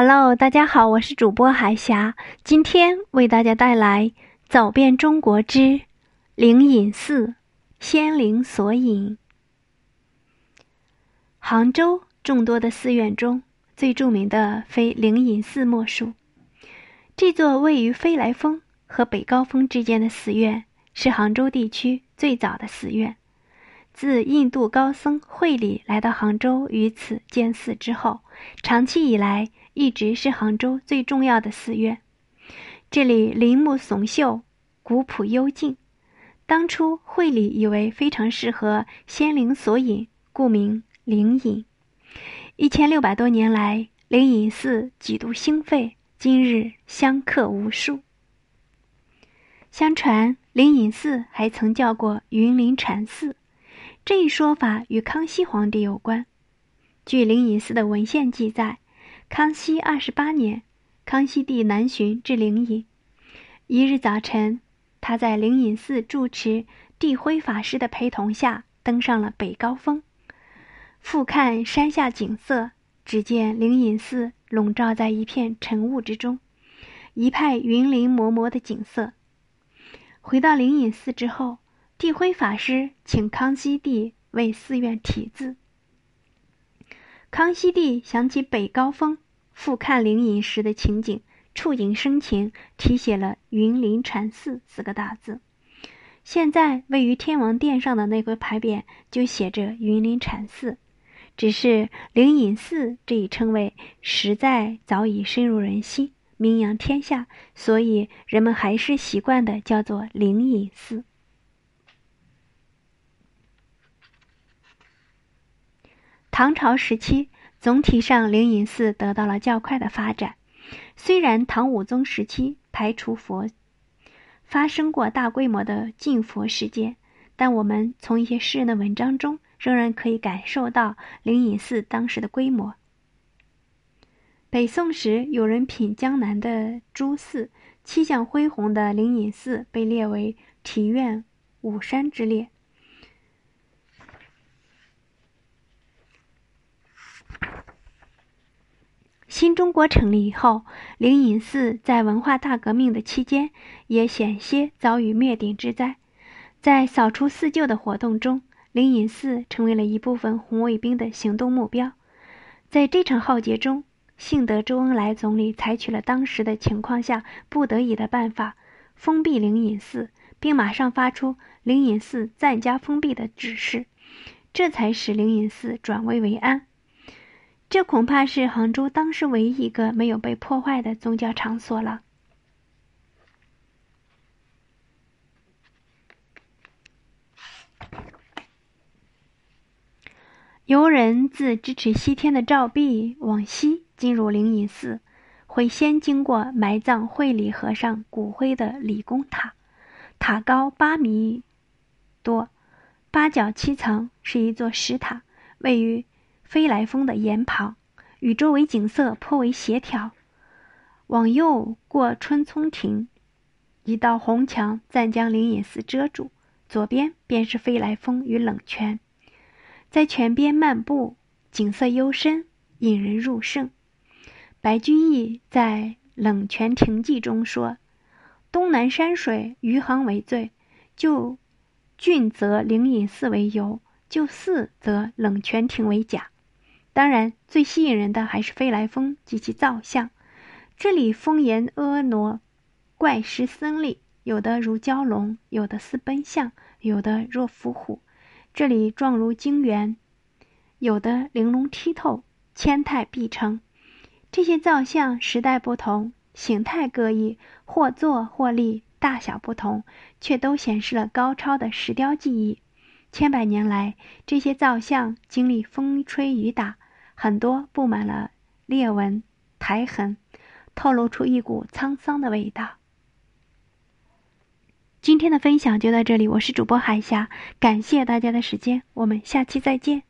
Hello，大家好，我是主播海霞，今天为大家带来《走遍中国之灵隐寺仙灵所隐》。杭州众多的寺院中，最著名的非灵隐寺莫属。这座位于飞来峰和北高峰之间的寺院，是杭州地区最早的寺院。自印度高僧慧理来到杭州于此建寺之后，长期以来一直是杭州最重要的寺院。这里林木耸秀，古朴幽静。当初慧理以为非常适合仙灵所隐，故名灵隐。一千六百多年来，灵隐寺几度兴废，今日香客无数。相传灵隐寺还曾叫过云林禅寺。这一说法与康熙皇帝有关。据灵隐寺的文献记载，康熙二十八年，康熙帝南巡至灵隐。一日早晨，他在灵隐寺住持地辉法师的陪同下，登上了北高峰，俯瞰山下景色。只见灵隐寺笼罩在一片晨雾之中，一派云林模模的景色。回到灵隐寺之后。地辉法师请康熙帝为寺院题字。康熙帝想起北高峰俯瞰灵隐时的情景，触景生情，题写了“云林禅寺”四个大字。现在位于天王殿上的那块牌匾就写着“云林禅寺”，只是灵隐寺这一称谓实在早已深入人心，名扬天下，所以人们还是习惯的叫做灵隐寺。唐朝时期，总体上灵隐寺得到了较快的发展。虽然唐武宗时期排除佛，发生过大规模的禁佛事件，但我们从一些诗人的文章中，仍然可以感受到灵隐寺当时的规模。北宋时，有人品江南的诸寺，气象恢宏的灵隐寺被列为体院五山之列。新中国成立以后，灵隐寺在文化大革命的期间也险些遭遇灭顶之灾。在扫除四旧的活动中，灵隐寺成为了一部分红卫兵的行动目标。在这场浩劫中，幸得周恩来总理采取了当时的情况下不得已的办法，封闭灵隐寺，并马上发出灵隐寺暂加封闭的指示，这才使灵隐寺转危为安。这恐怕是杭州当时唯一一个没有被破坏的宗教场所了。游人自支持西天的照壁往西进入灵隐寺，会先经过埋葬慧理和尚骨灰的理公塔，塔高八米多，八角七层，是一座石塔，位于。飞来峰的岩旁，与周围景色颇为协调。往右过春葱亭，一道红墙暂将灵隐寺遮住，左边便是飞来峰与冷泉。在泉边漫步，景色幽深，引人入胜。白居易在《冷泉亭记》中说：“东南山水余杭为最，就郡则灵隐寺为尤，就寺则冷泉亭为甲。”当然，最吸引人的还是飞来峰及其造像。这里峰岩婀娜，怪石森立，有的如蛟龙，有的似奔象，有的若伏虎。这里状如晶圆，有的玲珑剔透，千态毕成。这些造像时代不同，形态各异，或坐或立，大小不同，却都显示了高超的石雕技艺。千百年来，这些造像经历风吹雨打。很多布满了裂纹、苔痕，透露出一股沧桑的味道。今天的分享就到这里，我是主播海霞，感谢大家的时间，我们下期再见。